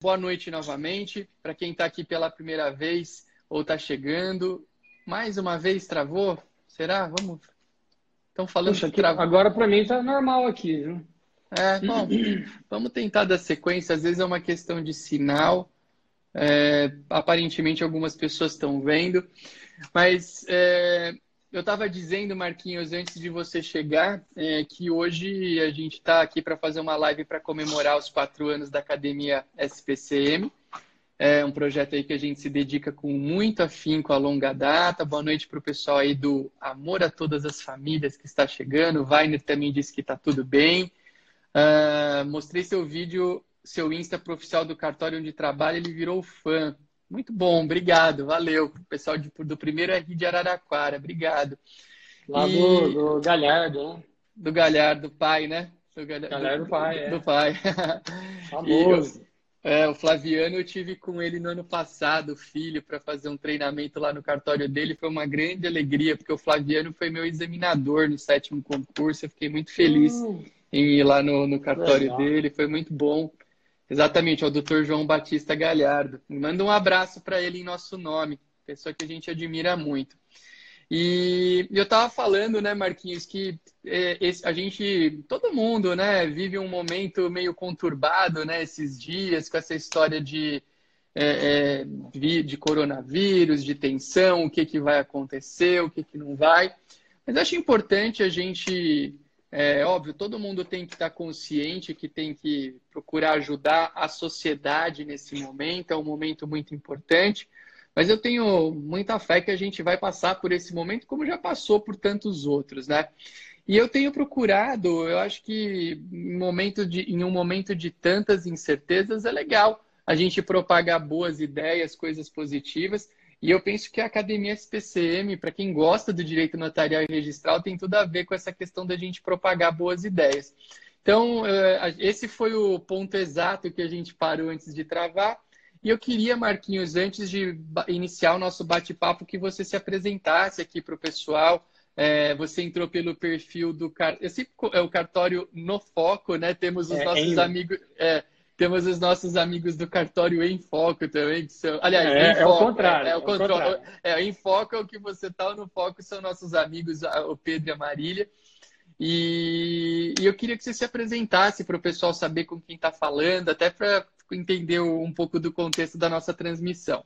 boa noite novamente. Para quem está aqui pela primeira vez ou está chegando, mais uma vez travou? Será? Vamos. Estão falando Puxa, que travou. Agora para mim está normal aqui, viu? É, bom, vamos tentar dar sequência. Às vezes é uma questão de sinal. É, aparentemente algumas pessoas estão vendo, mas é, eu estava dizendo, Marquinhos, antes de você chegar, é, que hoje a gente está aqui para fazer uma live para comemorar os quatro anos da Academia SPCM. É um projeto aí que a gente se dedica com muito afinco a longa data. Boa noite para o pessoal aí do Amor a Todas as Famílias que está chegando. O Weiner também disse que está tudo bem. Uh, mostrei seu vídeo, seu Insta profissional do cartório onde trabalha, ele virou fã. Muito bom, obrigado, valeu. Pessoal de, do primeiro RI de Araraquara, obrigado. Lá e... do, do, Galhardo, né? Do Galhardo, pai, né? Do Galhardo, Galhardo do, pai, é. Do pai. Famoso. é, o Flaviano, eu tive com ele no ano passado, filho, para fazer um treinamento lá no cartório dele. Foi uma grande alegria, porque o Flaviano foi meu examinador no sétimo concurso. Eu fiquei muito feliz hum, em ir lá no, no cartório legal. dele, foi muito bom. Exatamente, é o Dr. João Batista Galhardo. Manda um abraço para ele em nosso nome, pessoa que a gente admira muito. E eu estava falando, né, Marquinhos, que é, a gente, todo mundo, né, vive um momento meio conturbado, né, esses dias, com essa história de, é, é, de coronavírus, de tensão, o que, que vai acontecer, o que, que não vai. Mas acho importante a gente é óbvio, todo mundo tem que estar consciente que tem que procurar ajudar a sociedade nesse momento, é um momento muito importante. Mas eu tenho muita fé que a gente vai passar por esse momento, como já passou por tantos outros, né? E eu tenho procurado, eu acho que em, momento de, em um momento de tantas incertezas é legal a gente propagar boas ideias, coisas positivas. E eu penso que a Academia SPCM, para quem gosta do direito notarial e registral, tem tudo a ver com essa questão da gente propagar boas ideias. Então, eh, esse foi o ponto exato que a gente parou antes de travar. E eu queria, Marquinhos, antes de iniciar o nosso bate-papo, que você se apresentasse aqui para o pessoal. É, você entrou pelo perfil do esse é o cartório no foco, né? Temos os é, nossos amigos. É, temos os nossos amigos do cartório em foco também, que são. Aliás, é, é o contrário. É, é o contrário. É, em foco é o que você está no foco, são nossos amigos, o Pedro e a Marília. E, e eu queria que você se apresentasse para o pessoal saber com quem está falando, até para entender um pouco do contexto da nossa transmissão.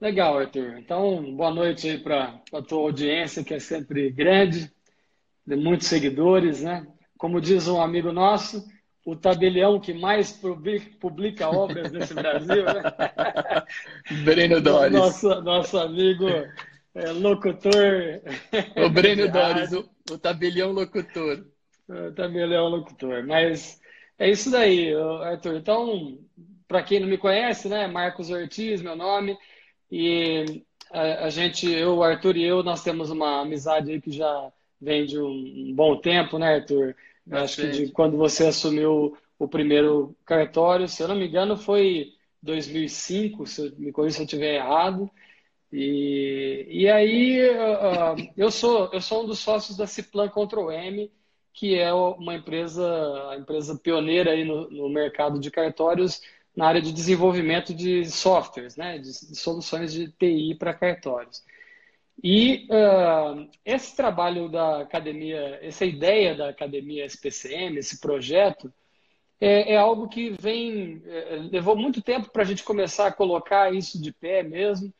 Legal, Arthur. Então, boa noite aí para a tua audiência, que é sempre grande, de muitos seguidores, né? Como diz um amigo nosso, o tabelião que mais publica, obras nesse Brasil, né? Breno Dores. Nosso, nosso amigo é, locutor. O Breno Dores, o, o tabelião locutor. O tabelião locutor. Mas é isso daí, Arthur. Então, para quem não me conhece, né? Marcos Ortiz, meu nome. E a, a, gente, eu, o Arthur e eu, nós temos uma amizade aí que já vem de um, um bom tempo, né, Arthur? Acho que de quando você assumiu o primeiro cartório, se eu não me engano, foi 2005, se me corrija se eu estiver errado. E, e aí uh, eu sou eu sou um dos sócios da Ciplan Control M, que é uma empresa a empresa pioneira aí no, no mercado de cartórios na área de desenvolvimento de softwares, né, de, de soluções de TI para cartórios. E uh, esse trabalho da academia, essa ideia da academia SPCM, esse projeto, é, é algo que vem. É, levou muito tempo para a gente começar a colocar isso de pé mesmo.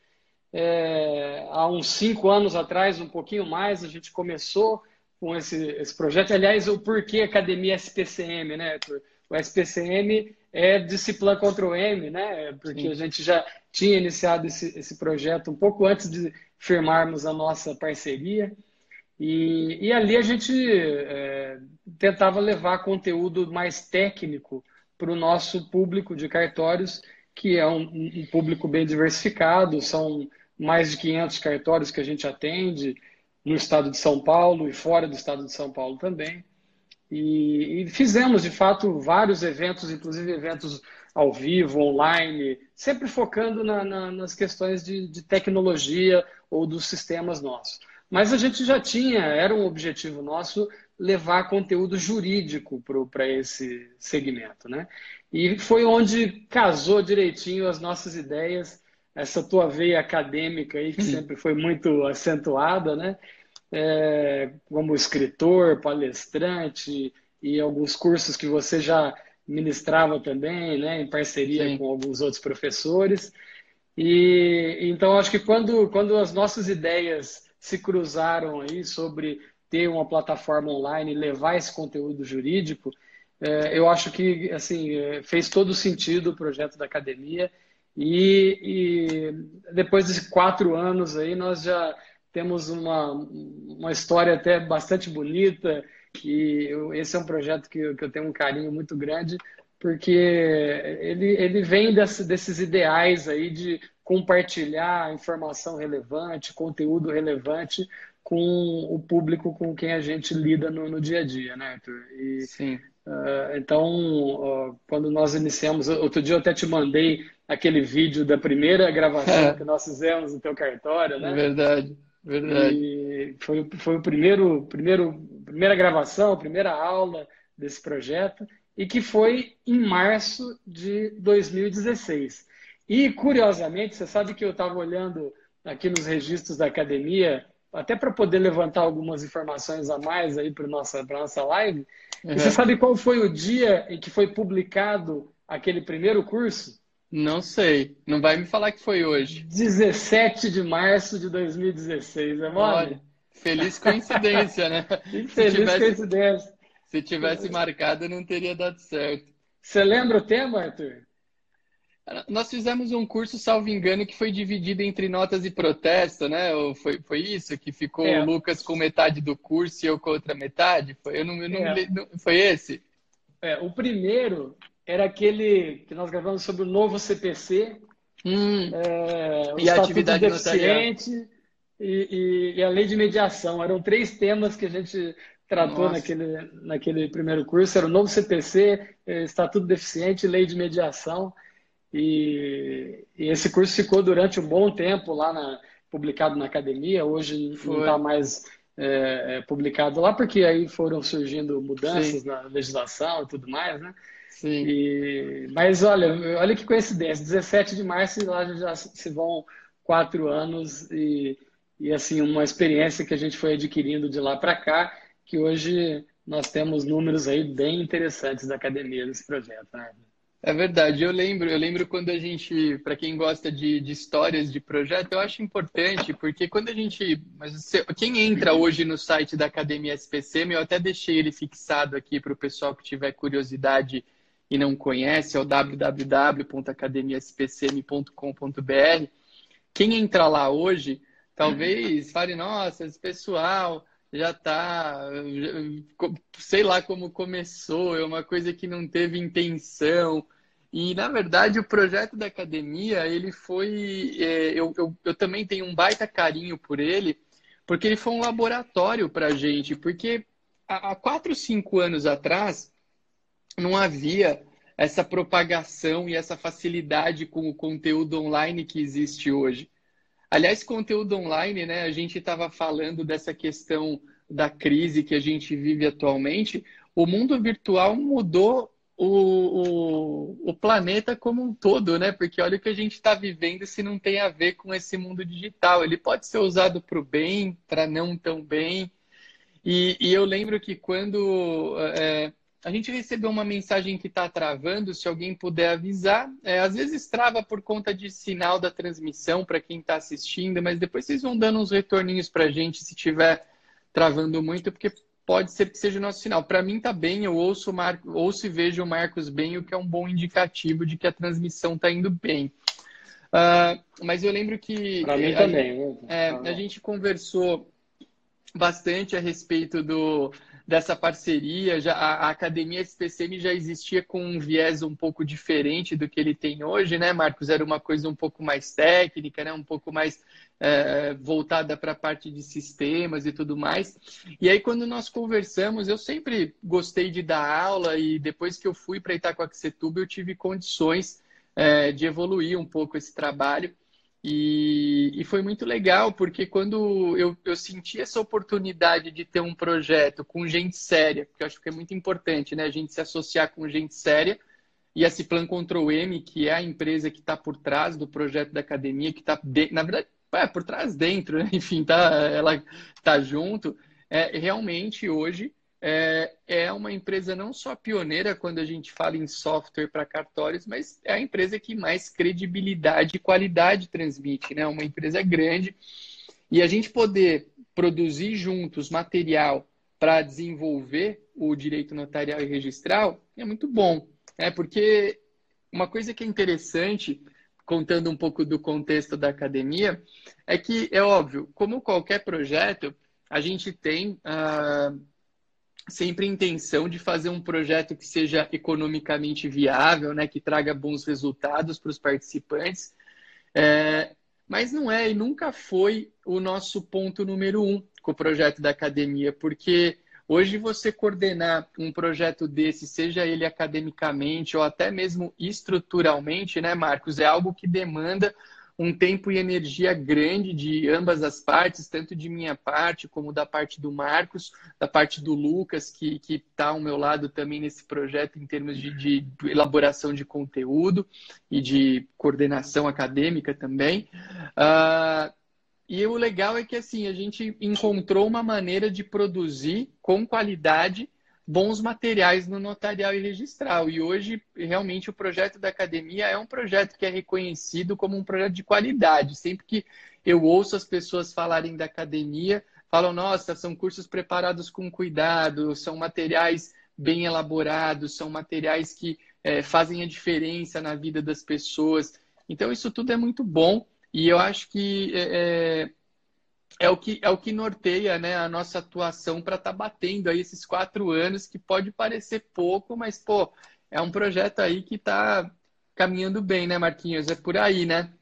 É, há uns cinco anos atrás, um pouquinho mais, a gente começou com esse, esse projeto. Aliás, o porquê Academia SPCM, né, O SPCM é disciplina contra o M, né? Porque Sim. a gente já tinha iniciado esse, esse projeto um pouco antes de firmarmos a nossa parceria. E, e ali a gente é, tentava levar conteúdo mais técnico para o nosso público de cartórios, que é um, um, público bem diversificado, são mais de 500 cartórios que a gente atende no estado de São Paulo e fora do estado de São Paulo também. E, e fizemos, de fato, vários eventos, inclusive eventos ao vivo, online, sempre focando na, na, nas questões de, de tecnologia ou dos sistemas nossos. Mas a gente já tinha, era um objetivo nosso, levar conteúdo jurídico para esse segmento, né? E foi onde casou direitinho as nossas ideias, essa tua veia acadêmica aí, que sempre foi muito acentuada, né? É, como escritor, palestrante e alguns cursos que você já ministrava também, né? Em parceria Sim. com alguns outros professores. E então acho que quando, quando as nossas ideias se cruzaram aí sobre ter uma plataforma online e levar esse conteúdo jurídico, é, eu acho que assim é, fez todo sentido o projeto da academia e, e, depois de quatro anos aí nós já temos uma, uma história até bastante bonita e esse é um projeto que, que eu tenho um carinho muito grande porque ele, ele vem desse, desses ideais aí de compartilhar informação relevante, conteúdo relevante com o público com quem a gente lida no, no dia a dia, né, Arthur? E, Sim. Uh, então, uh, quando nós iniciamos, outro dia eu até te mandei aquele vídeo da primeira gravação que nós fizemos no teu cartório, né? Verdade, verdade. E foi, foi o primeiro, primeiro, primeira gravação, a primeira aula desse projeto e que foi em março de 2016. E, curiosamente, você sabe que eu estava olhando aqui nos registros da academia, até para poder levantar algumas informações a mais aí para nossa para nossa live. Uhum. E você sabe qual foi o dia em que foi publicado aquele primeiro curso? Não sei. Não vai me falar que foi hoje. 17 de março de 2016, é mole? Olha, feliz coincidência, né? Feliz tivesse... coincidência. Se tivesse marcado, não teria dado certo. Você lembra o tema, Arthur? Nós fizemos um curso, salvo engano, que foi dividido entre notas e protesto, né? Foi, foi isso? Que ficou é. o Lucas com metade do curso e eu com outra metade? Foi, eu não, eu não, é. não, foi esse? É, o primeiro era aquele que nós gravamos sobre o novo CPC, hum. é, o e a atividade deficiente e, e, e, a lei de mediação. Eram três temas que a gente tratou naquele, naquele primeiro curso, era o novo CPC, é, Estatuto Deficiente e Lei de Mediação. E, e, esse curso ficou durante um bom tempo lá na, publicado na academia, hoje Foi. não está mais é, é, publicado lá, porque aí foram surgindo mudanças Sim. na legislação e tudo mais, né? Sim. E, mas olha, olha que coincidência, 17 de março lá já se vão quatro anos e, e assim, uma experiência que a gente foi adquirindo de lá para cá que hoje nós temos números aí bem interessantes da academia desse projeto. Né? É verdade, eu lembro, eu lembro quando a gente, para quem gosta de, de, histórias de projeto, eu acho importante, porque quando a gente. Mas quem entra hoje no site da Academia SPCM, eu até deixei ele fixado aqui para o pessoal que tiver curiosidade e não conhece, é o www.academiaspcm.com.br. Quem entra lá hoje, talvez fale, nossa, esse pessoal já tá, sei lá como começou, é uma coisa que não teve intenção. E, na verdade, o projeto da academia, ele foi. É, eu, eu, eu também tenho um baita carinho por ele, porque ele foi um laboratório para a gente. Porque há quatro, cinco anos atrás, não havia essa propagação e essa facilidade com o conteúdo online que existe hoje. Aliás, conteúdo online, né? A gente estava falando dessa questão da crise que a gente vive atualmente. O mundo virtual mudou o, o, o planeta como um todo, né? Porque olha o que a gente está vivendo se não tem a ver com esse mundo digital. Ele pode ser usado para o bem, para não tão bem. E, e, eu lembro que quando é, a gente recebeu uma mensagem que está travando, se alguém puder avisar. É, às vezes trava por conta de sinal da transmissão para quem está assistindo, mas depois vocês vão dando uns retorninhos para a gente se tiver travando muito, porque pode ser que seja o nosso sinal. Para mim está bem, eu ouço, Mar... ouço e vejo o Marcos bem, o que é um bom indicativo de que a transmissão está indo bem. Uh, mas eu lembro que. Para mim também. Né? É, a gente conversou bastante a respeito do, dessa parceria. Já, a, Academia SPCM já existia com um viés um pouco diferente do que ele tem hoje, né, Marcos? Era uma coisa um pouco mais técnica, né? um pouco mais é, voltada para a parte de sistemas e tudo mais. E aí, quando nós conversamos, eu sempre gostei de dar aula e depois que eu fui para Itacoaxetuba, eu tive condições é, de evoluir um pouco esse trabalho. E, e, foi muito legal, porque quando eu, eu senti essa oportunidade de ter um projeto com gente séria, porque eu acho que é muito importante, né? A gente se associar com gente séria, e a Ciplan Control M, que é a empresa que está por trás do projeto da academia, que está, na verdade, é, por trás dentro, né? enfim, tá, ela está junto, é, realmente hoje é, é uma empresa não só pioneira quando a gente fala em software para cartórios, mas é a empresa que mais credibilidade e qualidade transmite, né? Uma empresa grande. E a gente poder produzir juntos material para desenvolver o direito notarial e registral é muito bom, né? Porque uma coisa que é interessante, contando um pouco do contexto da academia, é que é óbvio, como qualquer projeto, a gente tem uh, sempre intenção de fazer um projeto que seja economicamente viável, né, que traga bons resultados para os participantes. É, mas não é e nunca foi o nosso ponto número um com o projeto da academia, porque hoje você coordenar um projeto desse, seja ele academicamente ou até mesmo estruturalmente, né, Marcos, é algo que demanda um tempo e energia grande de ambas as partes, tanto de minha parte como da parte do Marcos, da parte do Lucas, que está ao meu lado também nesse projeto em termos de, de, elaboração de conteúdo e de coordenação acadêmica também. Uh, e o legal é que assim a gente encontrou uma maneira de produzir com qualidade bons materiais no notarial e registral. E hoje, realmente, o projeto da academia é um projeto que é reconhecido como um projeto de qualidade. Sempre que eu ouço as pessoas falarem da academia, falam: nossa, são cursos preparados com cuidado, são materiais bem elaborados, são materiais que é, fazem a diferença na vida das pessoas. Então, isso tudo é muito bom. E eu acho que é, é o que, é o que norteia né, a nossa atuação para estar tá batendo aí esses quatro anos, que pode parecer pouco, mas, pô, é um projeto aí que está caminhando bem, né, Marquinhos? É por aí, né?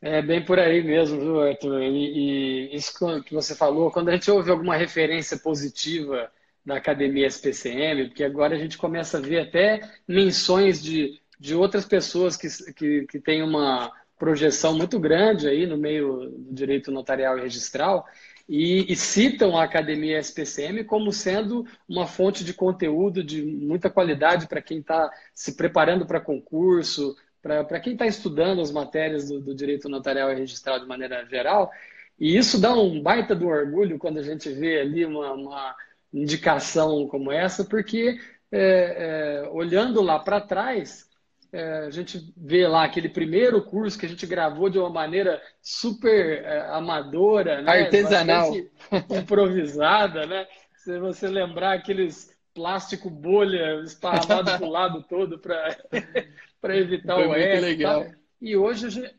É bem por aí mesmo, viu, Arthur? E, e isso que você falou, quando a gente ouve alguma referência positiva da Academia SPCM, porque agora a gente começa a ver até menções de, de outras pessoas que, que, que têm uma projeção muito grande aí no meio do direito notarial e registral e, e, citam a Academia SPCM como sendo uma fonte de conteúdo de muita qualidade para quem está se preparando para concurso, para quem está estudando as matérias do, do, direito notarial e registral de maneira geral. E isso dá um baita do orgulho quando a gente vê ali uma, uma indicação como essa, porque é, é, olhando lá para trás, é, a gente vê lá aquele primeiro curso que a gente gravou de uma maneira super é, amadora, né? artesanal, improvisada, né? Se você lembrar aqueles plástico bolha esparramado para o lado todo para evitar Foi o muito legal. E hoje a gente,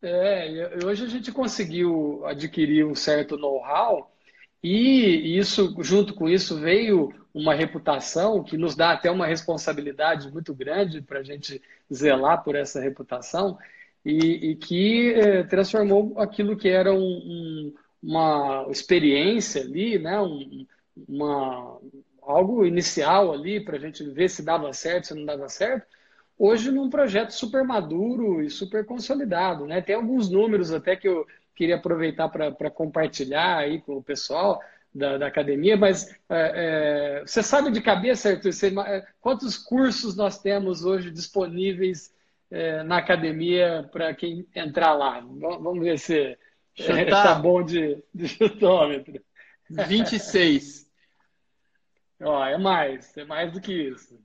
é, hoje a gente conseguiu adquirir um certo know-how e isso, junto com isso, veio uma reputação que nos dá até uma responsabilidade muito grande para a gente zelar por essa reputação e, e que eh, transformou aquilo que era um, um, uma experiência ali, né? Um, uma, algo inicial ali para a gente ver se dava certo, se não dava certo, hoje num projeto super maduro e super consolidado. Né? Tem alguns números até que eu queria aproveitar para compartilhar aí com o pessoal da, da academia, mas é, é, você sabe de cabeça, Arthur, você, é, quantos cursos nós temos hoje disponíveis é, na academia para quem entrar lá? Vamos ver se está bom de, de chutômetro. 26. Ó, é mais, é mais do que isso.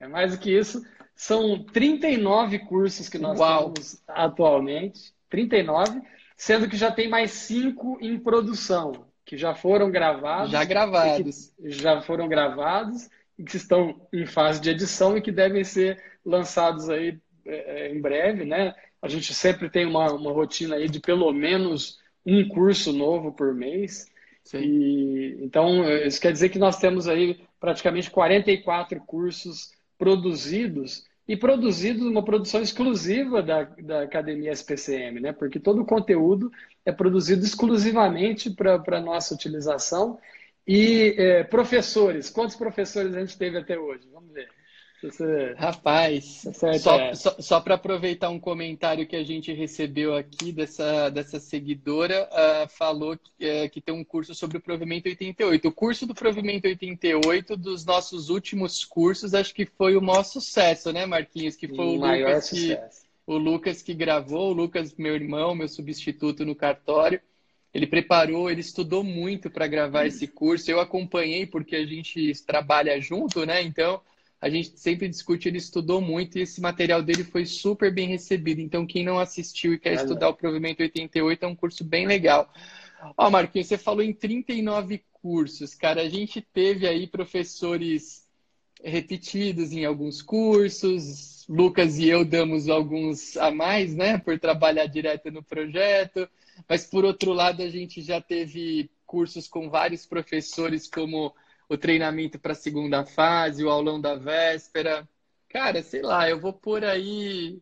É mais do que isso. São 39 cursos que nós Uau. temos atualmente. 39 sendo que já tem mais cinco em produção, que já foram gravados. Já gravados. Já foram gravados e que estão em fase de edição e que devem ser lançados aí é, é, em breve, né? A gente sempre tem uma, uma rotina aí de pelo menos um curso novo por mês. Sim. E, então, isso quer dizer que nós temos aí praticamente 44 cursos produzidos e produzido uma produção exclusiva da, da Academia SPCM, né? porque todo o conteúdo é produzido exclusivamente para a nossa utilização. E é, professores, quantos professores a gente teve até hoje? Vamos ver. Você... Rapaz, tá só, é. só, só para aproveitar um comentário que a gente recebeu aqui dessa, dessa seguidora, uh, falou que, uh, que tem um curso sobre o Provimento 88. O curso do Provimento 88, dos nossos últimos cursos, acho que foi o maior sucesso, né, Marquinhos? Que foi o, o maior Lucas sucesso. Que, o Lucas que gravou, o Lucas, meu irmão, meu substituto no cartório. Ele preparou, ele estudou muito para gravar esse curso. Eu acompanhei porque a gente trabalha junto, né? Então a gente sempre discute, ele estudou muito e esse material dele foi super bem recebido. Então, quem não assistiu e quer é estudar o Provimento 88 é um curso bem legal. Ó, Marquinhos, você falou em 39 cursos, cara. A gente teve aí professores repetidos em alguns cursos. Lucas e eu damos alguns a mais, né, por trabalhar direto no projeto. Mas, por outro lado, a gente já teve cursos com vários professores, como o treinamento para a segunda fase, o aulão da véspera. Cara, sei lá, eu vou por aí.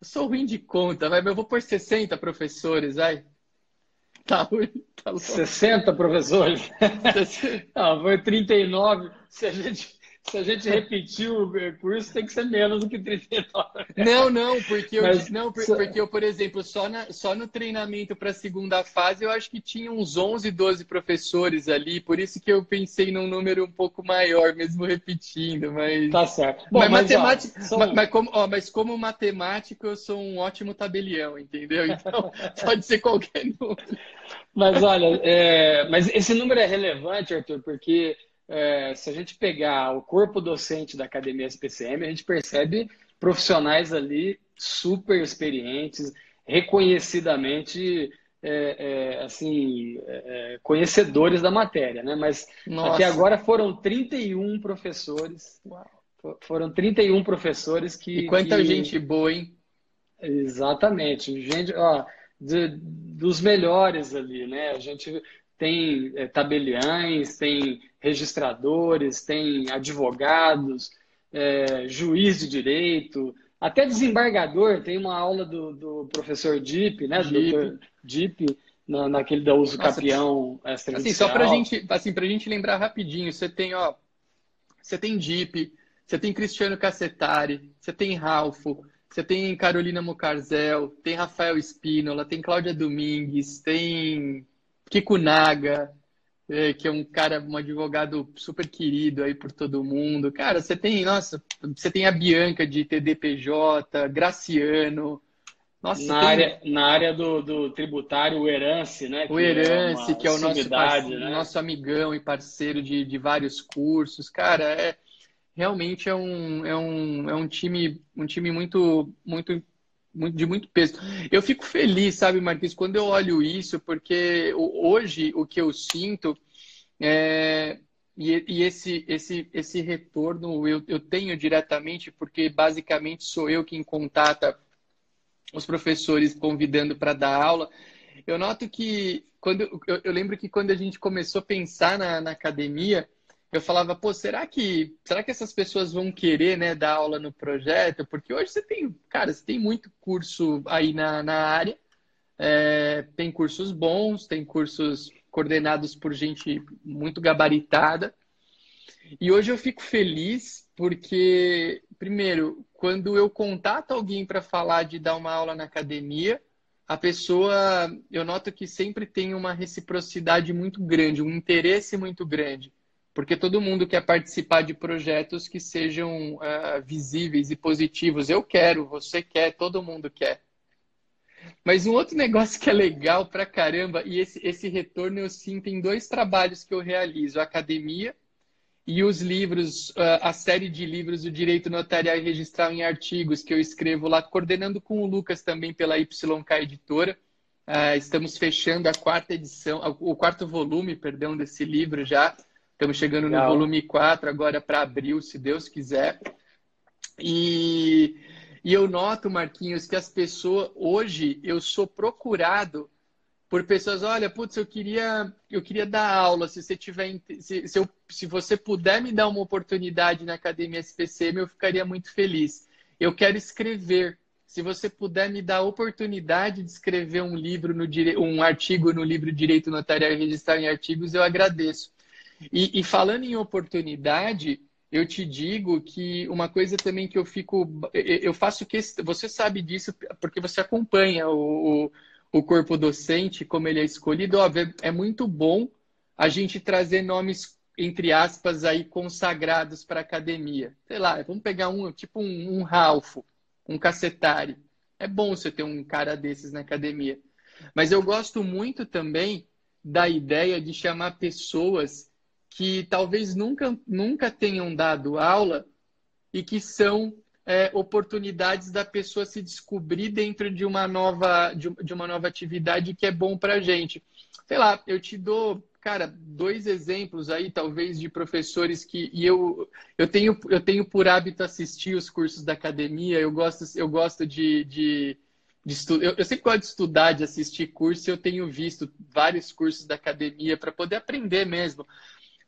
Eu sou ruim de conta, vai, mas eu vou por 60 professores, vai. Tá ruim, tá louco. 60 professores? Não, foi 39. Se a gente se a gente repetir o curso, tem que ser menos do que 39. Não, não, porque eu, Mas, não, porque eu, por exemplo, só, na, só no treinamento para a segunda fase, eu acho que tinha uns 11, 12 professores ali, por isso que eu pensei num número um pouco maior, mesmo repetindo, mas... Tá certo. Bom, mas, mas, matemática, ó, são... mas, mas, como, ó, mas como matemático, eu sou um ótimo tabelião, entendeu? Então, pode ser qualquer número. Mas olha, é, mas esse número é relevante, Arthur, porque é, se a gente pegar o corpo docente da Academia SPCM, a gente percebe profissionais ali super experientes, reconhecidamente é, é, assim, é, é, conhecedores da matéria, né? Mas Nossa. até agora foram 31 professores. Uau. Foram 31 professores que. E quanta que... gente boa, hein? Exatamente. Gente, ó, de, dos melhores ali, né? A gente tem é, tabeliães, tem registradores, tem advogados, é, juiz de direito, até desembargador. Tem uma aula do, do professor Dip, né? Dip. Dip, na, naquele da uso Nossa, capião Assim, só para gente, assim, a gente lembrar rapidinho, você tem, ó, você tem Dip, você tem Cristiano Cassetari, você tem Ralfo, você tem Carolina Mocarzel, tem Rafael Espínola, tem Cláudia Domingues, tem Kiko Naga, é, que é um cara, um advogado super querido aí por todo mundo. Cara, você tem, nossa, você tem a Bianca de TDPJ, Graciano. Nossa, na, tem... área, na área do, do tributário, o Herance, né? O Herance, é que é o nosso, parceiro, né? nosso amigão e parceiro de, de vários cursos. Cara, é realmente é um, é um, é um time, um time muito, muito de muito peso. Eu fico feliz, sabe, Marquinhos, quando eu olho isso, porque hoje o que eu sinto é. E, e esse, esse, esse retorno eu, eu tenho diretamente, porque basicamente sou eu quem contata os professores convidando para dar aula. Eu noto que, quando eu, eu lembro que quando a gente começou a pensar na, na academia, eu falava, pô, será que, será que essas pessoas vão querer, né, dar aula no projeto? Porque hoje você tem, cara, você tem muito curso aí na, na área, é, tem cursos bons, tem cursos coordenados por gente muito gabaritada. E hoje eu fico feliz porque, primeiro, quando eu contato alguém para falar de dar uma aula na academia, a pessoa, eu noto que sempre tem uma reciprocidade muito grande, um interesse muito grande porque todo mundo quer participar de projetos que sejam uh, visíveis e positivos. Eu quero, você quer, todo mundo quer. Mas um outro negócio que é legal pra caramba, e esse, esse retorno eu sinto em dois trabalhos que eu realizo: a academia e os livros, uh, a série de livros do Direito Notarial e Registral em Artigos, que eu escrevo lá, coordenando com o Lucas também pela YK Editora. Uh, estamos fechando a quarta edição, o quarto volume, perdão, desse livro já. Estamos chegando no volume 4 agora para abril, se Deus quiser. E, e eu noto, Marquinhos, que as pessoas hoje eu sou procurado por pessoas, olha, putz, eu queria, eu queria dar aula, se você tiver, se, se, eu, se você puder me dar uma oportunidade na Academia SPCM, eu ficaria muito feliz. Eu quero escrever. Se você puder me dar a oportunidade de escrever um livro no um artigo no livro Direito Notarial e Registrar em Artigos, eu agradeço. E, e falando em oportunidade, eu te digo que uma coisa também que eu fico. Eu faço que. Você sabe disso porque você acompanha o, o corpo docente, como ele é escolhido. Óbvio, é muito bom a gente trazer nomes, entre aspas, aí consagrados para a academia. Sei lá, vamos pegar um, tipo um, um Ralfo, um Cacetari. É bom você ter um cara desses na academia. Mas eu gosto muito também da ideia de chamar pessoas que talvez nunca, nunca tenham dado aula e que são é, oportunidades da pessoa se descobrir dentro de uma nova, de, de uma nova atividade que é bom para a gente. Sei lá, eu te dou, cara, dois exemplos aí, talvez, de professores que. E eu, eu, tenho, eu tenho por hábito assistir os cursos da academia, eu gosto, eu gosto de, de de. Eu, eu, sempre gosto de estudar, de assistir curso, e eu tenho visto vários cursos da academia para poder aprender mesmo.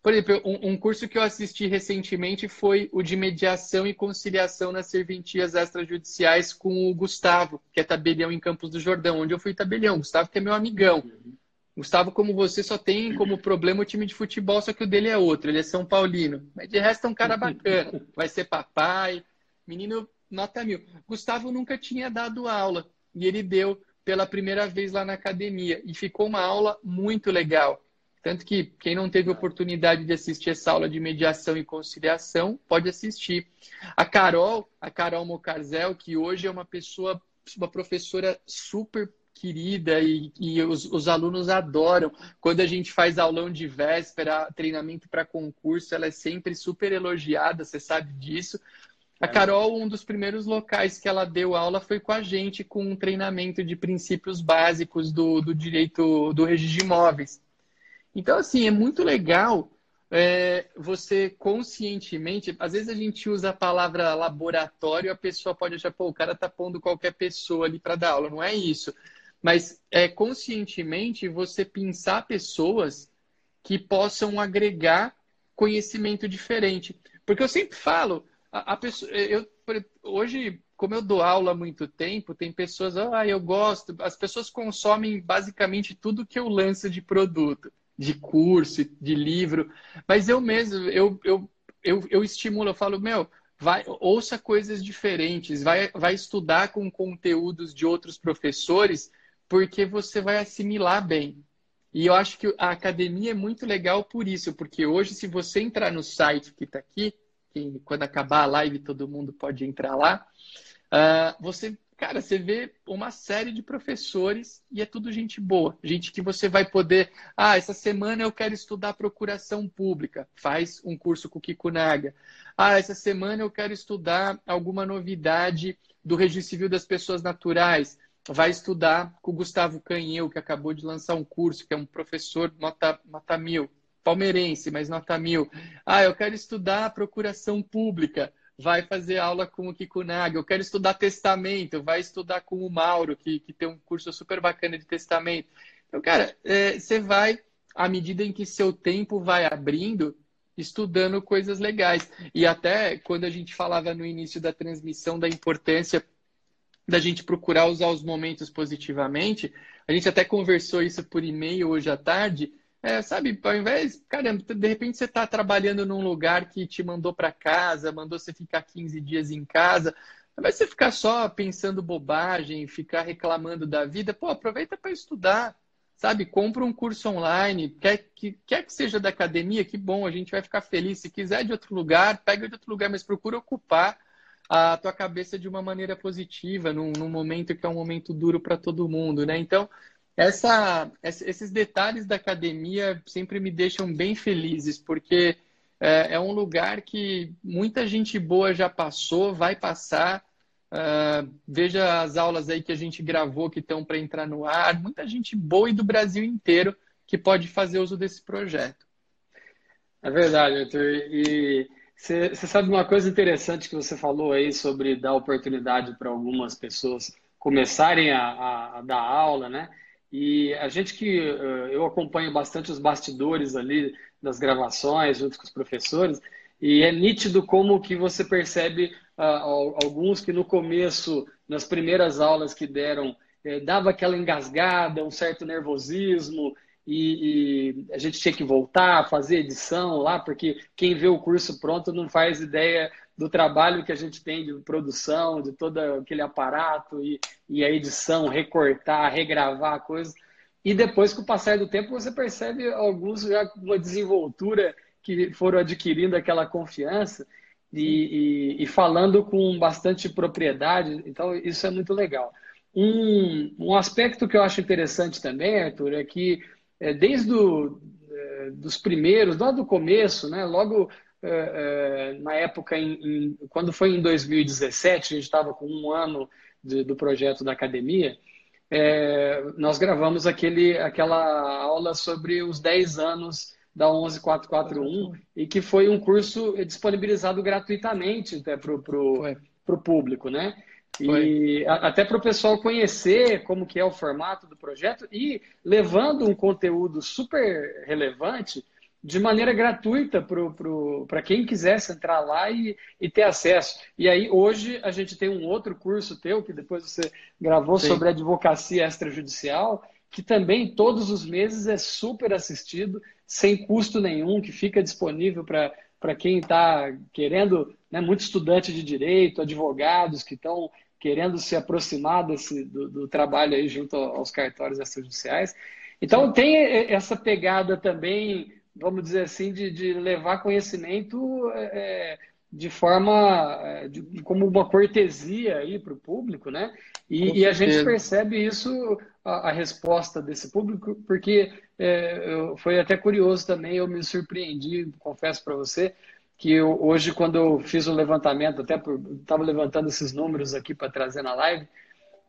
Por exemplo, um, um, curso que eu assisti recentemente foi o de mediação e conciliação nas serventias extrajudiciais com o Gustavo, que é tabelião em Campos do Jordão, onde eu fui tabelião. Gustavo, que é meu amigão. Gustavo, como você, só tem como problema o time de futebol, só que o dele é outro, ele é São Paulino. Mas de resto é um cara bacana. Vai ser papai, menino nota mil. Gustavo nunca tinha dado aula e ele deu pela primeira vez lá na academia. E ficou uma aula muito legal. Tanto que quem não teve oportunidade de assistir essa aula de mediação e conciliação, pode assistir. A Carol, a Carol Mocarzel, que hoje é uma pessoa, uma professora super querida e, e os, os, alunos adoram. Quando a gente faz aulão de véspera, treinamento para concurso, ela é sempre super elogiada, você sabe disso. A Carol, um dos primeiros locais que ela deu aula foi com a gente, com um treinamento de princípios básicos do, do direito do registro de imóveis. Então, assim, é muito legal é, você conscientemente. Às vezes a gente usa a palavra laboratório, a pessoa pode achar, pô, o cara tá pondo qualquer pessoa ali para dar aula. Não é isso. Mas é conscientemente você pensar pessoas que possam agregar conhecimento diferente. Porque eu sempre falo, a, a pessoa, eu, hoje, como eu dou aula há muito tempo, tem pessoas, ah, eu gosto, as pessoas consomem basicamente tudo que eu lanço de produto de curso, de livro, mas eu mesmo, eu, eu, eu, eu estimulo, eu falo, meu, vai, ouça coisas diferentes, vai, vai estudar com conteúdos de outros professores, porque você vai assimilar bem. E eu acho que a academia é muito legal por isso, porque hoje, se você entrar no site que está aqui, que quando acabar a live todo mundo pode entrar lá, uh, você Cara, você vê uma série de professores e é tudo gente boa. Gente que você vai poder. Ah, essa semana eu quero estudar procuração pública. Faz um curso com o Kikunaga. Ah, essa semana eu quero estudar alguma novidade do registro civil das pessoas naturais. Vai estudar com o Gustavo Canheu, que acabou de lançar um curso, que é um professor nota, nota mil. Palmeirense, mas nota mil. Ah, eu quero estudar procuração pública vai fazer aula com o Kikunaga. Eu quero estudar testamento, vai estudar com o Mauro, que, que tem um curso super bacana de testamento. Então, cara, é, você vai, à medida em que seu tempo vai abrindo, estudando coisas legais. E até quando a gente falava no início da transmissão da importância da gente procurar usar os momentos positivamente, a gente até conversou isso por e-mail hoje à tarde é, sabe, ao invés, caramba, de repente você está trabalhando num lugar que te mandou para casa, mandou você ficar 15 dias em casa, ao invés de você ficar só pensando bobagem, ficar reclamando da vida, pô, aproveita para estudar, sabe? Compra um curso online, quer que, quer que seja da academia, que bom, a gente vai ficar feliz. Se quiser de outro lugar, pega de outro lugar, mas procura ocupar a tua cabeça de uma maneira positiva, num, num momento que é um momento duro para todo mundo, né? Então, essa, esses detalhes da academia sempre me deixam bem felizes, porque é, é um lugar que muita gente boa já passou, vai passar. Uh, veja as aulas aí que a gente gravou que estão para entrar no ar. Muita gente boa e do Brasil inteiro que pode fazer uso desse projeto. É verdade, Arthur. E você sabe uma coisa interessante que você falou aí sobre dar oportunidade para algumas pessoas começarem a, a, a dar aula, né? E a gente que eh, eu acompanho bastante os bastidores ali das gravações junto com os professores, e é nítido como que você percebe uh, alguns que no começo, nas primeiras aulas que deram, eh, dava aquela engasgada, um certo nervosismo, e, e, a gente tinha que voltar fazer edição lá, porque quem vê o curso pronto não faz ideia do trabalho que a gente tem de produção, de todo aquele aparato e, e a edição, recortar, regravar coisas. E depois, com o passar do tempo, você percebe alguns já com uma desenvoltura que foram adquirindo aquela confiança e, e, e, falando com bastante propriedade. Então, isso é muito legal. Um, um aspecto que eu acho interessante também, Arthur, é que é, desde do, é, dos primeiros, lá do começo, né, logo na época, em, em, quando foi em 2017, a gente estava com um ano de, do projeto da academia, é, nós gravamos aquele, aquela aula sobre os 10 anos da 11441 e que foi um curso disponibilizado gratuitamente para o público, né? E até para o pessoal conhecer como que é o formato do projeto e levando um conteúdo super relevante de maneira gratuita para quem quisesse entrar lá e, e, ter acesso. E aí, hoje, a gente tem um outro curso teu, que depois você gravou Sim. sobre advocacia extrajudicial, que também todos os meses é super assistido, sem custo nenhum, que fica disponível para quem está querendo, né, muito estudante de direito, advogados que estão querendo se aproximar desse, do, do trabalho aí junto aos cartórios extrajudiciais. Então, Sim. tem essa pegada também, vamos dizer assim, de, de levar conhecimento é, de forma, é, de, como uma cortesia aí para o público, né? E, e, a gente percebe isso, a, a resposta desse público, porque é, foi até curioso também, eu me surpreendi, confesso para você, que eu, hoje, quando eu fiz o um levantamento, até estava levantando esses números aqui para trazer na live,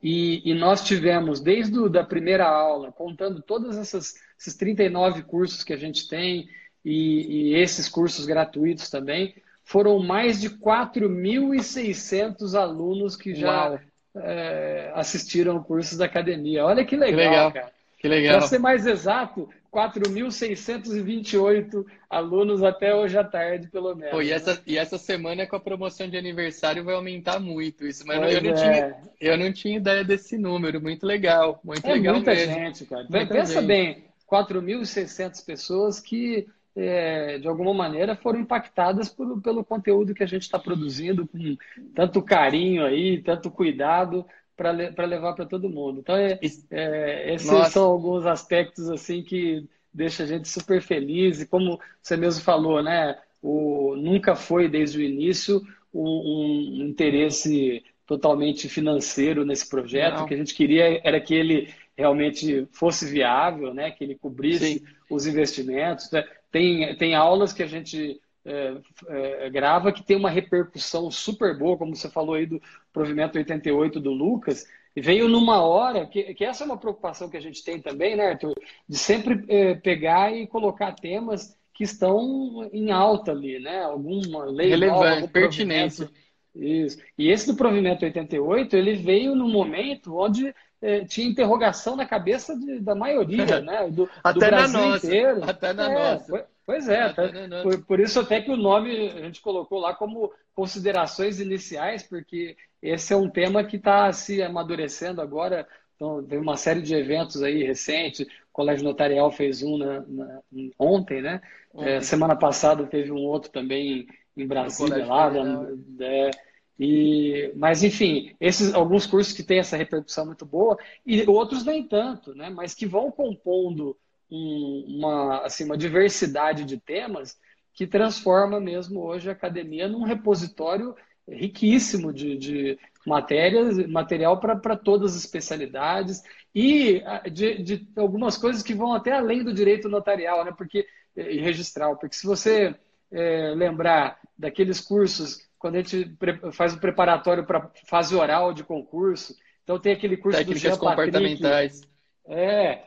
e, e nós tivemos, desde a da primeira aula, contando todos esses 39 cursos que a gente tem, e, e esses cursos gratuitos também, foram mais de 4.600 alunos que já é, assistiram cursos da academia. Olha que legal, que legal. cara. Que legal. Para ser mais exato, 4.628 alunos até hoje à tarde, pelo menos. Pô, e, essa, e essa semana com a promoção de aniversário vai aumentar muito isso, mas eu não, é. tinha, eu não tinha ideia desse número. Muito legal, muito é legal muita mesmo. gente, cara. Muita Pensa gente. bem, 4.600 pessoas que, é, de alguma maneira, foram impactadas por, pelo conteúdo que a gente está produzindo, com tanto carinho aí, tanto cuidado para levar para todo mundo. Então, é, é, esses Nossa. são alguns aspectos assim que deixa a gente super feliz e como você mesmo falou, né? O, nunca foi desde o início um, um interesse totalmente financeiro nesse projeto. Não. O que a gente queria era que ele realmente fosse viável, né? Que ele cobrisse Sim. os investimentos. Tem, tem aulas que a gente é, é, grava que tem uma repercussão super boa, como você falou aí do provimento 88 do Lucas, e veio numa hora, que, que essa é uma preocupação que a gente tem também, né, Arthur? De sempre é, pegar e colocar temas que estão em alta ali, né? Alguma lei relevante, nova, pertinente. Isso. E esse do provimento 88, ele veio no momento onde é, tinha interrogação na cabeça de, da maioria, né? Do, até do Brasil na nossa, inteiro. Até na é, nossa. Foi, Pois é, tá, por, por, isso até que o nome a gente colocou lá como considerações iniciais, porque esse é um tema que está se amadurecendo agora. Então, teve uma série de eventos aí recentes, o Colégio Notarial fez um na, na, ontem, né? É, semana passada teve um outro também em Brasília, lá. Né? E, mas, enfim, esses alguns cursos que têm essa repercussão muito boa, e outros nem tanto, né? Mas que vão compondo um, uma, assim, uma diversidade de temas que transforma mesmo hoje a academia num repositório riquíssimo de, de matérias, material para todas as especialidades e de, de, algumas coisas que vão até além do direito notarial, né? Porque e registral, porque se você é, lembrar daqueles cursos quando a gente faz o preparatório para fase oral de concurso, então tem aquele curso Técnicas do Jean comportamentais. Patrick, é,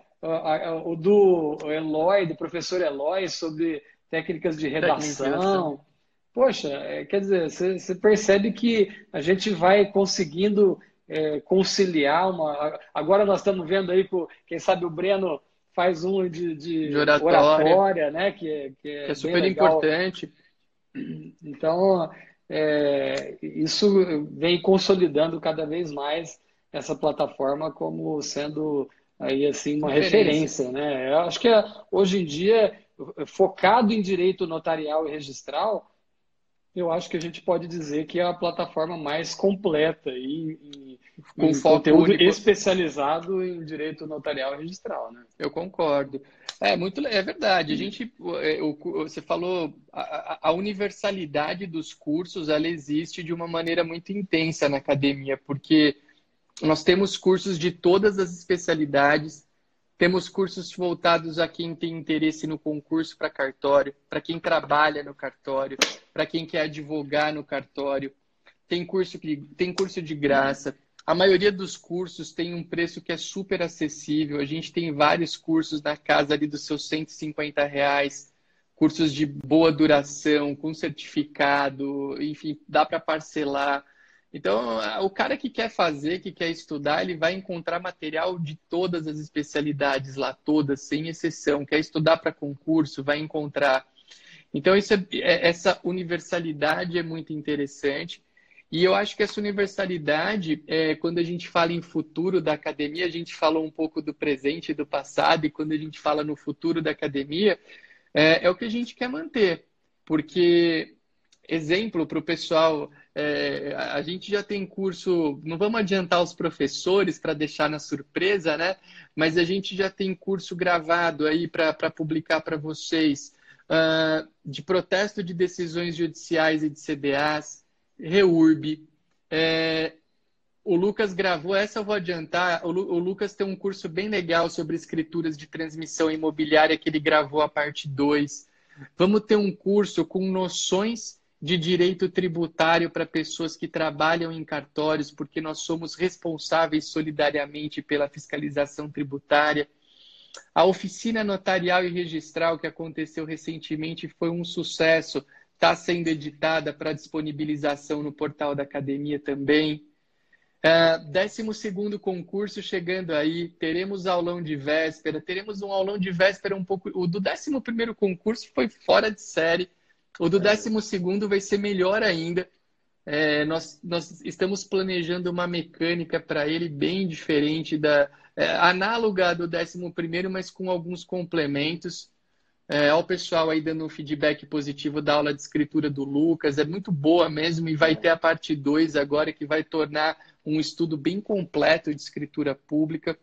o do Eloy, do professor Eloy, sobre técnicas de redação. Poxa, é, quer dizer, você percebe que a gente vai conseguindo é, conciliar uma. Agora nós estamos vendo aí, quem sabe o Breno faz um de, de, de oratória. oratória. né? Que é, que é, que é super importante. Então, é, isso vem consolidando cada vez mais essa plataforma como sendo aí assim uma referência, referência né? Eu acho que hoje em dia focado em direito notarial e registral, eu acho que a gente pode dizer que é a plataforma mais completa e, com em conteúdo único. especializado em direito notarial e registral, né? Eu concordo. É muito, é verdade. A gente, é, você falou a, a universalidade dos cursos, ela existe de uma maneira muito intensa na academia, porque nós temos cursos de todas as especialidades temos cursos voltados a quem tem interesse no concurso para cartório, para quem trabalha no cartório, para quem quer advogar no cartório. Tem curso, que, tem curso de graça. A maioria dos cursos tem um preço que é super acessível. A gente tem vários cursos na casa ali dos seus 150 reais, cursos de boa duração, com certificado, enfim, dá para parcelar. Então, o cara que quer fazer, que quer estudar, ele vai encontrar material de todas as especialidades lá, todas, sem exceção. Quer estudar para concurso, vai encontrar. Então, isso é, é, essa universalidade é muito interessante. E eu acho que essa universalidade, é, quando a gente fala em futuro da academia, a gente falou um pouco do presente e do passado, e quando a gente fala no futuro da academia, é, é o que a gente quer manter. Porque, exemplo para o pessoal é, a gente já tem curso, não vamos adiantar os professores para deixar na surpresa, né? Mas a gente já tem curso gravado aí para publicar para vocês uh, de protesto de decisões judiciais e de CDAs, REURB. É, o Lucas gravou, essa eu vou adiantar. O, Lu, o Lucas tem um curso bem legal sobre escrituras de transmissão imobiliária que ele gravou a parte 2. Vamos ter um curso com noções de direito tributário para pessoas que trabalham em cartórios, porque nós somos responsáveis solidariamente pela fiscalização tributária. A oficina notarial e registral que aconteceu recentemente foi um sucesso, está sendo editada para disponibilização no portal da academia também. Uh, décimo segundo concurso chegando aí, teremos aulão de véspera, teremos um aulão de véspera um pouco. O do décimo primeiro concurso foi fora de série o do décimo segundo vai ser melhor ainda. É, nós, nós estamos planejando uma mecânica para ele bem diferente da é, análoga do décimo primeiro, mas com alguns complementos. É, ao pessoal aí dando um feedback positivo da aula de escritura do Lucas, é muito boa mesmo e vai ter a parte 2 agora que vai tornar um estudo bem completo de escritura pública.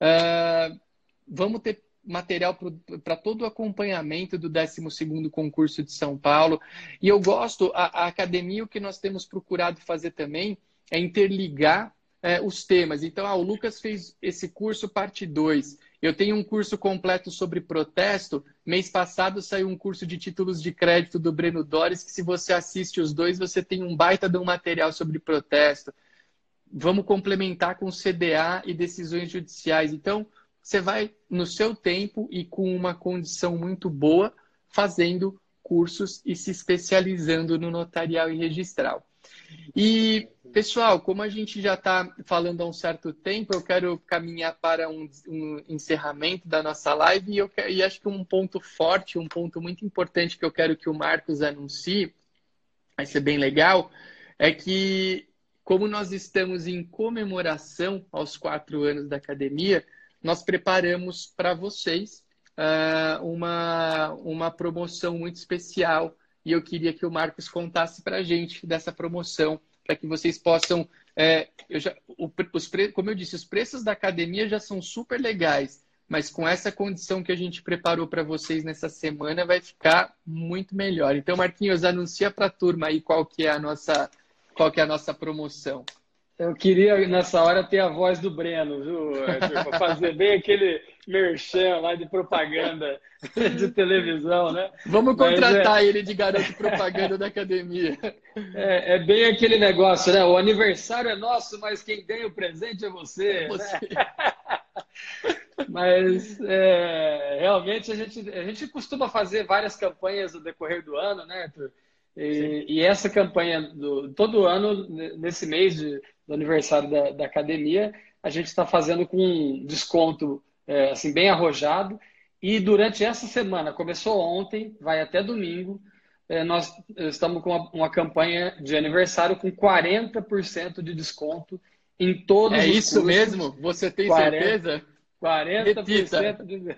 Uh, vamos ter material para todo o acompanhamento do 12º concurso de São Paulo. E eu gosto, a, a, academia, o que nós temos procurado fazer também é interligar é, os temas. Então, ah, o Lucas fez esse curso parte 2. Eu tenho um curso completo sobre protesto. Mês passado saiu um curso de títulos de crédito do Breno Dores, que se você assiste os dois, você tem um baita de um material sobre protesto. Vamos complementar com CDA e decisões judiciais. Então, você vai no seu tempo e com uma condição muito boa, fazendo cursos e se especializando no notarial e registral. E, pessoal, como a gente já está falando há um certo tempo, eu quero caminhar para um, um encerramento da nossa live e, eu, e acho que um ponto forte, um ponto muito importante que eu quero que o Marcos anuncie, vai ser bem legal, é que, como nós estamos em comemoração aos quatro anos da academia, nós preparamos para vocês uh, uma, uma promoção muito especial e eu queria que o Marcos contasse para a gente dessa promoção, para que vocês possam. É, eu já, o, os como eu disse, os preços da academia já são super legais, mas com essa condição que a gente preparou para vocês nessa semana vai ficar muito melhor. Então, Marquinhos, anuncia para a turma aí qual que é a nossa, qual que é a nossa promoção. Eu queria, nessa hora, ter a voz do Breno, viu, Para fazer bem aquele merchan lá de propaganda de televisão, né? Vamos contratar é... ele de garoto propaganda da academia. É, é, bem aquele negócio, né? O aniversário é nosso, mas quem ganha o presente é você. É você. Né? mas é, realmente a gente, a gente costuma fazer várias campanhas no decorrer do ano, né, Arthur? E, e, essa campanha, do, todo ano, nesse mês de, do aniversário da, da academia, a gente está fazendo com um desconto é, assim, bem arrojado. E durante essa semana, começou ontem, vai até domingo, é, nós estamos com uma, uma, campanha de aniversário com 40% de desconto em todos é os isso cursos. mesmo? Você tem 40, certeza? 40% de...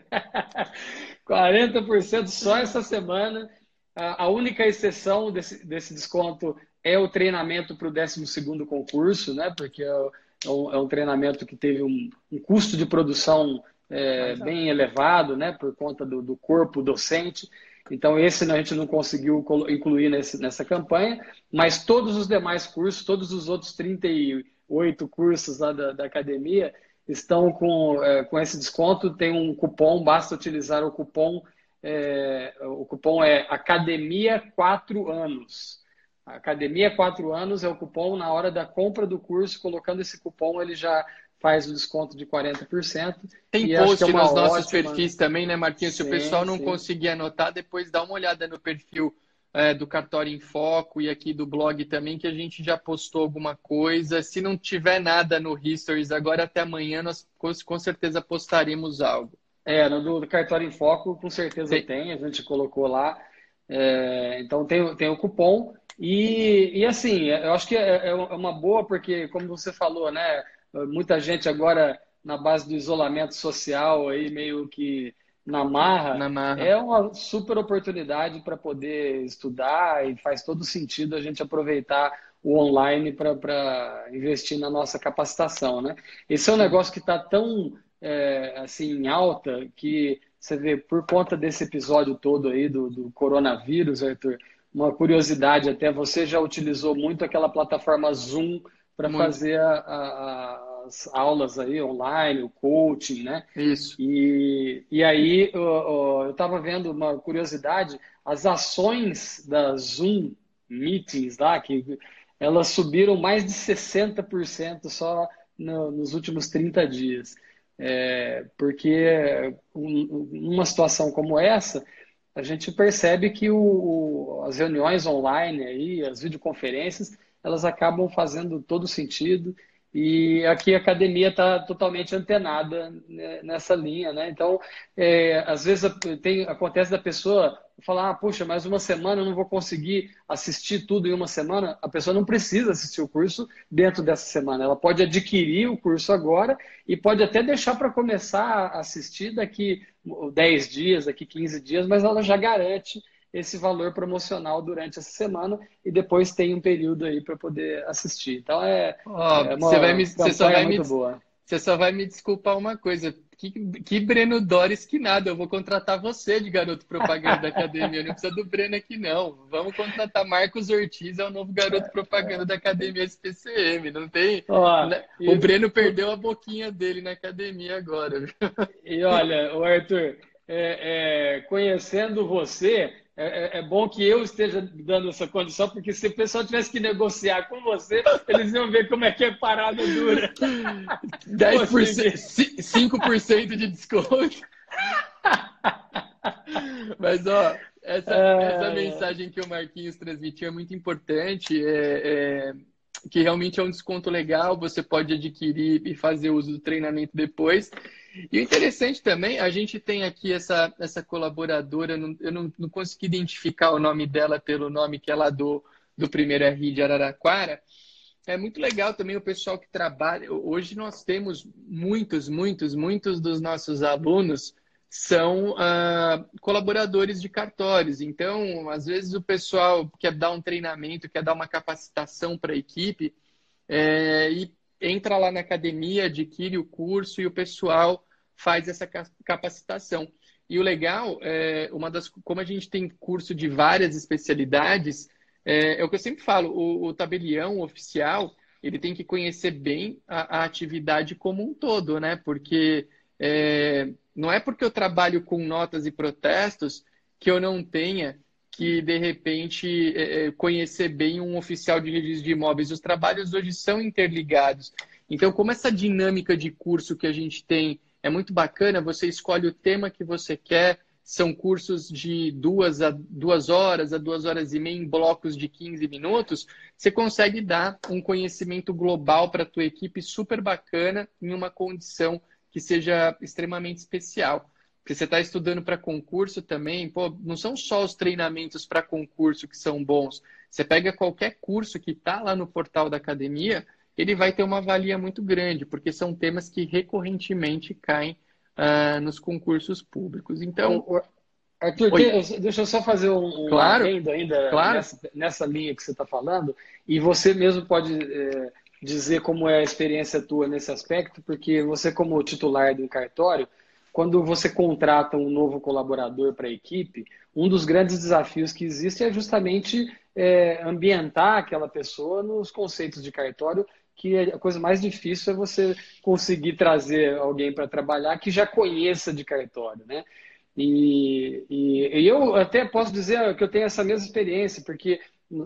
40% só essa semana. A única exceção desse, desse desconto é o treinamento para o 12 concurso, né? Porque é, é um, é um, treinamento que teve um, um custo de produção é, bem elevado, né? Por conta do, do, corpo docente. Então, esse a gente não conseguiu incluir nesse, nessa campanha, mas todos os demais cursos, todos os outros 38 cursos lá da, da academia, estão com, é, com esse desconto. Tem um cupom, basta utilizar o cupom é, o cupom é Academia 4 anos. Academia 4 anos é o cupom na hora da compra do curso. Colocando esse cupom, ele já faz o desconto de 40%. Tem post é nos nossos perfis também, né, Marquinhos? Se sim, o pessoal não sim. conseguir anotar, depois dá uma olhada no perfil é, do Cartório em Foco e aqui do blog também, que a gente já postou alguma coisa. Se não tiver nada no Histories agora, até amanhã, nós com certeza postaremos algo. É, no do Cartório em Foco, com certeza Sim. tem, a gente colocou lá. É, então tem, tem o cupom. E, e assim, eu acho que é, é uma boa, porque, como você falou, né? Muita gente agora, na base do isolamento social, aí meio que na marra, na marra. é uma super oportunidade para poder estudar e faz todo sentido a gente aproveitar o online para investir na nossa capacitação, né? Esse é um negócio que está tão é, assim em alta que você vê por conta desse episódio todo aí do, do coronavírus, Arthur, uma curiosidade até você já utilizou muito aquela plataforma Zoom para fazer a, a, as aulas aí online, o coaching, né? Isso. E, e aí eu estava vendo uma curiosidade, as ações da Zoom Meetings lá, que elas subiram mais de 60% só no, nos últimos 30 dias. É, porque numa situação como essa, a gente percebe que o, as reuniões online, aí, as videoconferências, elas acabam fazendo todo sentido e aqui a academia está totalmente antenada nessa linha, né? Então, é, às vezes tem, acontece da pessoa falar, ah, puxa, mas uma semana eu não vou conseguir assistir tudo em uma semana. A pessoa não precisa assistir o curso dentro dessa semana. Ela pode adquirir o curso agora e pode até deixar para começar a assistir daqui 10 dias, daqui 15 dias, mas ela já garante esse valor promocional durante essa semana e depois tem um período aí para poder assistir. Então é, oh, é uma você vai me, você só vai muito me, boa. Você só vai me desculpar uma coisa. Que, que Breno Doris que nada. Eu vou contratar você de garoto propaganda da academia. Não precisa do Breno aqui, não. Vamos contratar Marcos Ortiz, é o novo garoto propaganda da academia SPCM. Não tem. O Breno perdeu a boquinha dele na academia agora. E olha, o Arthur, é, é, conhecendo você, é, é, é, bom que eu esteja dando essa condição, porque se o pessoal tivesse que negociar com você, eles iam ver como é que é parada dura. 10%, 5% de desconto. Mas, ó, essa, é... essa mensagem que o Marquinhos transmitiu é muito importante. É, é, que realmente é um desconto legal, você pode adquirir e fazer uso do treinamento depois. E o interessante também, a gente tem aqui essa, essa colaboradora, eu não, não consegui identificar o nome dela pelo nome que ela do, do primeiro RI de Araraquara. É muito legal também o pessoal que trabalha. Hoje nós temos muitos, muitos, muitos dos nossos alunos são uh, colaboradores de cartórios. Então, às vezes o pessoal quer dar um treinamento, quer dar uma capacitação para a equipe é, e entra lá na academia, adquire o curso e o pessoal faz essa capacitação. E o legal, é, uma das, como a gente tem curso de várias especialidades, é, é o que eu sempre falo, o, o, tabelião oficial, ele tem que conhecer bem a, a atividade como um todo, né? Porque é, não é porque eu trabalho com notas e protestos que eu não tenha que, de repente, é, é, conhecer bem um oficial de registro de imóveis. Os trabalhos hoje são interligados. Então, como essa dinâmica de curso que a gente tem é muito bacana, você escolhe o tema que você quer, são cursos de duas a duas horas, a duas horas e meia, em blocos de 15 minutos, você consegue dar um conhecimento global para a tua equipe super bacana em uma condição que seja extremamente especial. Porque você está estudando para concurso também, pô, não são só os treinamentos para concurso que são bons. Você pega qualquer curso que está lá no portal da academia, ele vai ter uma valia muito grande, porque são temas que recorrentemente caem uh, nos concursos públicos. Então, Arthur, tem, deixa eu só fazer um, um claro, ainda claro. Nessa, nessa, linha que você está falando, e você mesmo pode é, dizer como é a experiência tua nesse aspecto, porque você, como titular do cartório, quando você contrata um novo colaborador para a equipe, um dos grandes desafios que existe é justamente é, ambientar aquela pessoa nos conceitos de cartório, que a coisa mais difícil é você conseguir trazer alguém para trabalhar que já conheça de cartório, né? E, e, e, eu até posso dizer que eu tenho essa mesma experiência, porque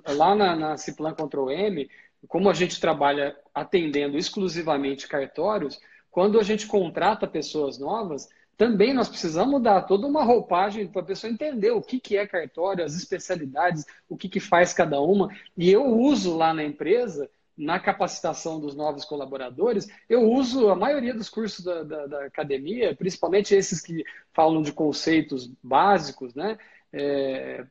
lá na, na Ciplan Control M, como a gente trabalha atendendo exclusivamente cartórios, quando a gente contrata pessoas novas, também nós precisamos dar toda uma roupagem para a pessoa entender o que, que é cartório, as especialidades, o que, que faz cada uma. E eu uso lá na empresa, na capacitação dos novos colaboradores, eu uso a maioria dos cursos da, da, da academia, principalmente esses que falam de conceitos básicos, né? É,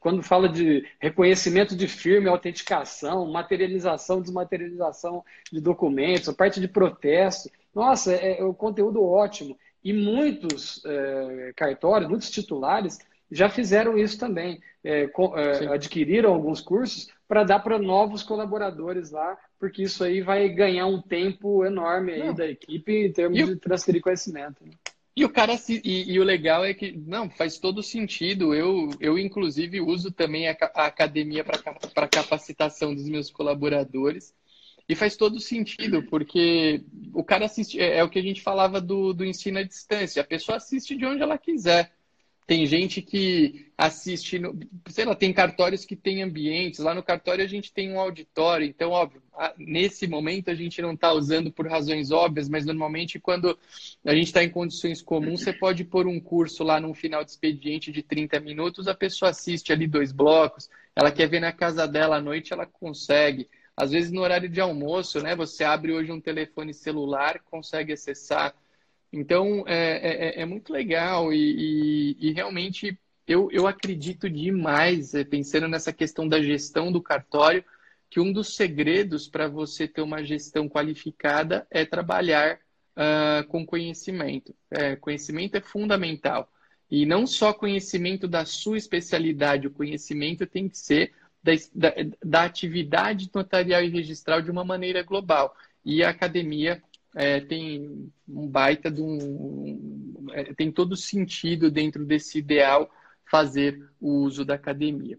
quando fala de reconhecimento de firma, autenticação, materialização, desmaterialização de documentos, a parte de protesto, nossa, é, é o conteúdo ótimo. E muitos é, cartórios, muitos titulares já fizeram isso também. É, é, adquiriram alguns cursos para dar para novos colaboradores lá, porque isso aí vai ganhar um tempo enorme aí da equipe em termos de transferir conhecimento. Né? E o cara e, e, o legal é que não faz todo sentido. Eu, eu inclusive uso também a, a academia para capacitação dos meus colaboradores. E faz todo sentido, porque o cara assiste, é, é, o que a gente falava do, do ensino à distância, a pessoa assiste de onde ela quiser. Tem gente que assiste, no, sei lá, tem cartórios que tem ambientes. Lá no cartório a gente tem um auditório, então, óbvio, nesse momento a gente não está usando por razões óbvias, mas normalmente quando a gente está em condições comuns, você pode pôr um curso lá num final de expediente de 30 minutos, a pessoa assiste ali dois blocos, ela quer ver na casa dela à noite, ela consegue. Às vezes no horário de almoço, né? Você abre hoje um telefone celular, consegue acessar. Então é, é, é muito legal e, e, e, realmente eu, eu acredito demais, é, pensando nessa questão da gestão do cartório, que um dos segredos para você ter uma gestão qualificada é trabalhar uh, com conhecimento. É, conhecimento é fundamental. E não só conhecimento da sua especialidade, o conhecimento tem que ser da, da, da atividade notarial e registral de uma maneira global. E a academia é, tem um baita de um. É, tem todo sentido dentro desse ideal fazer o uso da academia.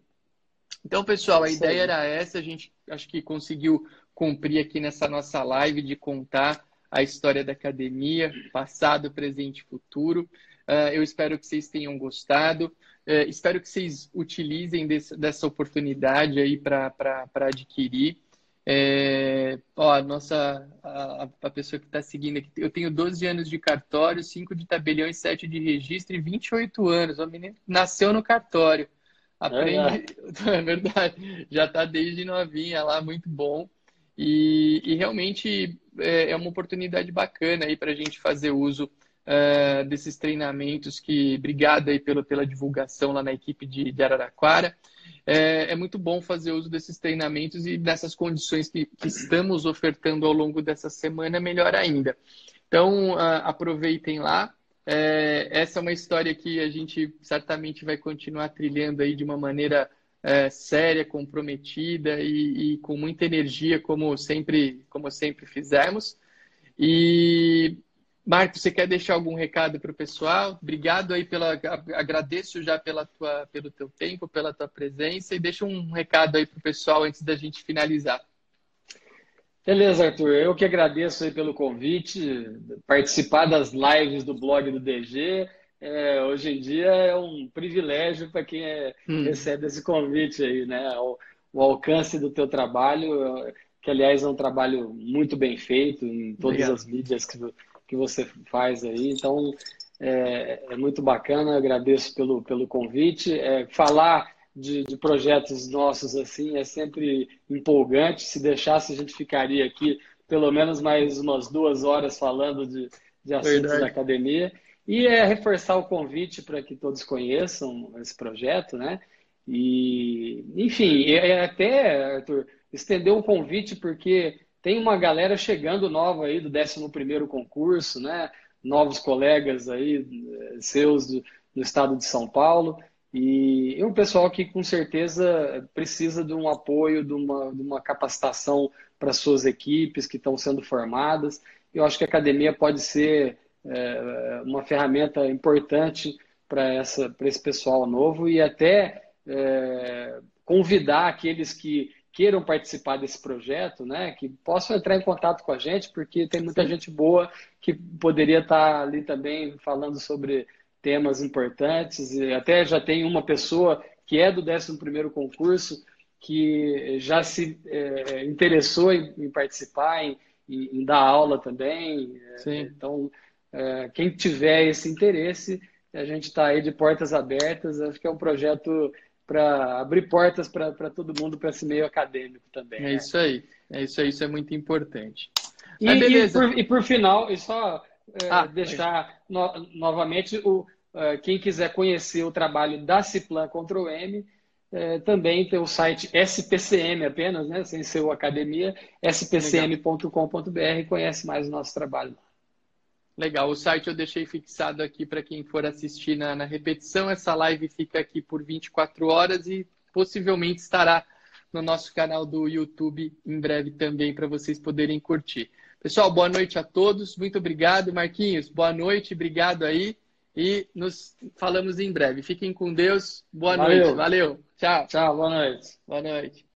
Então, pessoal, a Sim. ideia era essa, a gente acho que conseguiu cumprir aqui nessa nossa live de contar a história da academia, passado, presente e futuro. Uh, eu espero que vocês tenham gostado. É, espero que vocês utilizem desse, dessa oportunidade aí para adquirir. É, ó, a nossa, a, a pessoa que está seguindo aqui, eu tenho 12 anos de cartório, 5 de tabelião e 7 de registro e 28 anos. O menino nasceu no cartório. Aprende, é, é verdade, já está desde novinha lá, muito bom. E, e realmente é, é uma oportunidade bacana aí para a gente fazer uso uh, desses treinamentos que, obrigado aí pela, pela divulgação lá na equipe de, de Araraquara. É, é, muito bom fazer uso desses treinamentos e nessas condições que, que estamos ofertando ao longo dessa semana, melhor ainda. Então, uh, aproveitem lá. É, essa é uma história que a gente certamente vai continuar trilhando aí de uma maneira é, séria, comprometida e, e, com muita energia, como sempre, como sempre fizemos. E Marcos, você quer deixar algum recado para o pessoal? Obrigado aí pela. Agradeço já pela tua, pelo teu tempo, pela tua presença e deixa um recado aí para o pessoal antes da gente finalizar. Beleza, Arthur. Eu que agradeço aí pelo convite, participar das lives do blog do DG. É, hoje em dia é um privilégio para quem é, hum. recebe esse convite aí, né? O, o, alcance do teu trabalho, que aliás é um trabalho muito bem feito em todas Obrigado. as mídias que, que você faz aí. Então, é, é muito bacana, agradeço pelo, pelo convite. É, falar de, de, projetos nossos assim é sempre empolgante. Se deixasse, a gente ficaria aqui pelo menos mais umas duas horas falando de, de assuntos Verdade. da academia. E é reforçar o convite para que todos conheçam esse projeto, né? E, enfim, é até, Arthur, estender um convite, porque tem uma galera chegando nova aí do 11 concurso, né? novos colegas aí, seus do, do estado de São Paulo, e um pessoal que com certeza precisa de um apoio, de uma, de uma capacitação para suas equipes que estão sendo formadas. Eu acho que a academia pode ser é, uma ferramenta importante para esse pessoal novo e até é, convidar aqueles que queiram participar desse projeto, né, que possam entrar em contato com a gente, porque tem muita Sim. gente boa que poderia estar ali também falando sobre temas importantes. E até já tem uma pessoa que é do 11º concurso que já se é, interessou em, em participar, em, em, dar aula também. Sim. Então, é, quem tiver esse interesse, a gente está aí de portas abertas. Acho que é um projeto para abrir portas para todo mundo para esse meio acadêmico também. É né? isso aí. É isso aí, isso é muito importante. E, e, por, e por, final, e só é, ah, deixar no, novamente o, uh, quem quiser conhecer o trabalho da Ciplan Control M, é, também tem o site SPCM apenas, né, sem ser o academia, spcm.com.br, conhece mais o nosso trabalho. Legal, o site eu deixei fixado aqui para quem for assistir na, na, repetição. Essa live fica aqui por 24 horas e possivelmente estará no nosso canal do YouTube em breve também para vocês poderem curtir. Pessoal, boa noite a todos. Muito obrigado, Marquinhos. Boa noite, obrigado aí. E nos falamos em breve. Fiquem com Deus. Boa Valeu. noite. Valeu. Tchau. Tchau, boa noite. Boa noite.